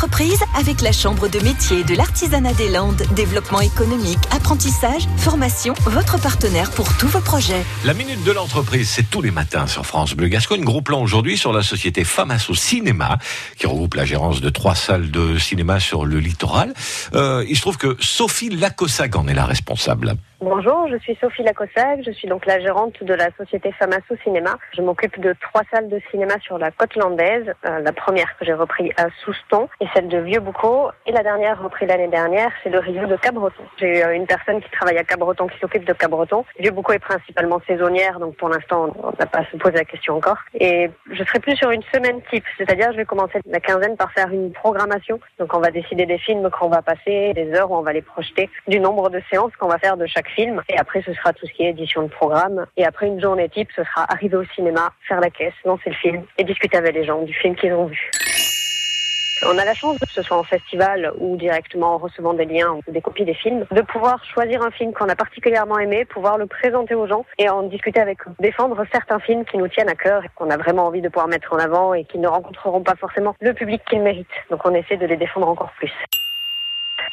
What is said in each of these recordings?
l'entreprise avec la Chambre de métier de l'artisanat des Landes. Développement économique, apprentissage, formation, votre partenaire pour tous vos projets. La minute de l'entreprise, c'est tous les matins sur France Bleu Gascogne. Gros plan aujourd'hui sur la société Famas au cinéma, qui regroupe la gérance de trois salles de cinéma sur le littoral. Euh, il se trouve que Sophie Lacossac en est la responsable. Bonjour, je suis Sophie Lacossac, je suis donc la gérante de la société Famasso Cinéma. Je m'occupe de trois salles de cinéma sur la côte landaise. Euh, la première que j'ai repris à Souston et celle de Vieux-Boucau. Et la dernière repris l'année dernière, c'est le Rio de Cabreton. J'ai euh, une personne qui travaille à Cabreton, qui s'occupe de Cabreton. Vieux-Boucau est principalement saisonnière, donc pour l'instant, on n'a pas à se poser la question encore. Et je serai plus sur une semaine type, c'est-à-dire je vais commencer la quinzaine par faire une programmation. Donc on va décider des films qu'on va passer, des heures où on va les projeter, du nombre de séances qu'on va faire de chaque film. Et après, ce sera tout ce qui est édition de programme. Et après une journée type, ce sera arriver au cinéma, faire la caisse, lancer le film et discuter avec les gens du film qu'ils ont vu. On a la chance, que ce soit en festival ou directement en recevant des liens ou des copies des films, de pouvoir choisir un film qu'on a particulièrement aimé, pouvoir le présenter aux gens et en discuter avec eux. Défendre certains films qui nous tiennent à cœur et qu'on a vraiment envie de pouvoir mettre en avant et qui ne rencontreront pas forcément le public qu'ils méritent. Donc on essaie de les défendre encore plus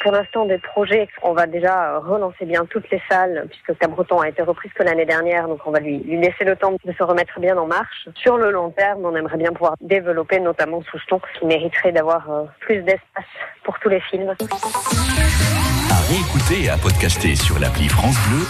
pour l'instant des projets. On va déjà relancer bien toutes les salles puisque Cabreton a été reprise que l'année dernière, donc on va lui, lui, laisser le temps de se remettre bien en marche. Sur le long terme, on aimerait bien pouvoir développer notamment Souston qui mériterait d'avoir euh, plus d'espace pour tous les films. À réécouter et à podcaster sur l'appli France Bleu